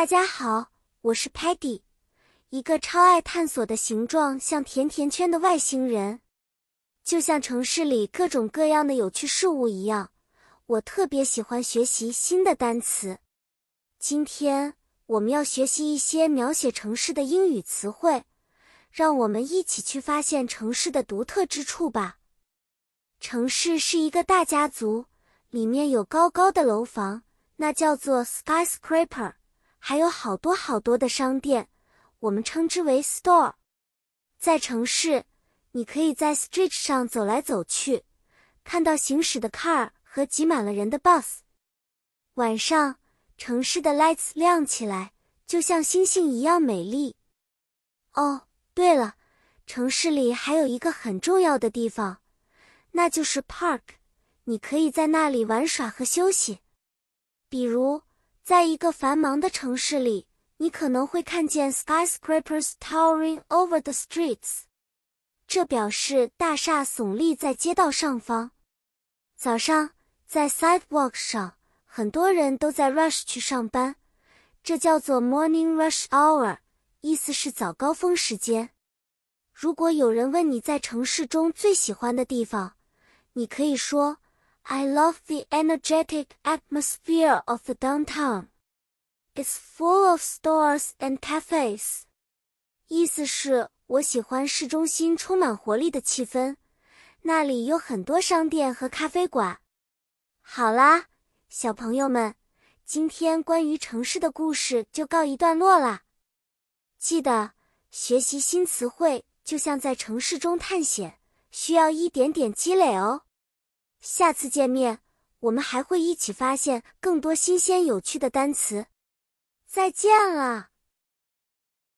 大家好，我是 Patty，一个超爱探索的形状像甜甜圈的外星人。就像城市里各种各样的有趣事物一样，我特别喜欢学习新的单词。今天我们要学习一些描写城市的英语词汇，让我们一起去发现城市的独特之处吧。城市是一个大家族，里面有高高的楼房，那叫做 skyscraper，还有好多好多的商店，我们称之为 store。在城市，你可以在 street 上走来走去，看到行驶的 car 和挤满了人的 bus。晚上，城市的 lights 亮起来，就像星星一样美丽。哦，对了，城市里还有一个很重要的地方。那就是 park，你可以在那里玩耍和休息。比如，在一个繁忙的城市里，你可能会看见 skyscrapers towering over the streets，这表示大厦耸立在街道上方。早上，在 sidewalk 上，很多人都在 rush 去上班，这叫做 morning rush hour，意思是早高峰时间。如果有人问你在城市中最喜欢的地方，你可以说，I love the energetic atmosphere of the downtown. It's full of stores and cafes. 意思是，我喜欢市中心充满活力的气氛，那里有很多商店和咖啡馆。好啦，小朋友们，今天关于城市的故事就告一段落啦。记得学习新词汇，就像在城市中探险。需要一点点积累哦。下次见面，我们还会一起发现更多新鲜有趣的单词。再见了。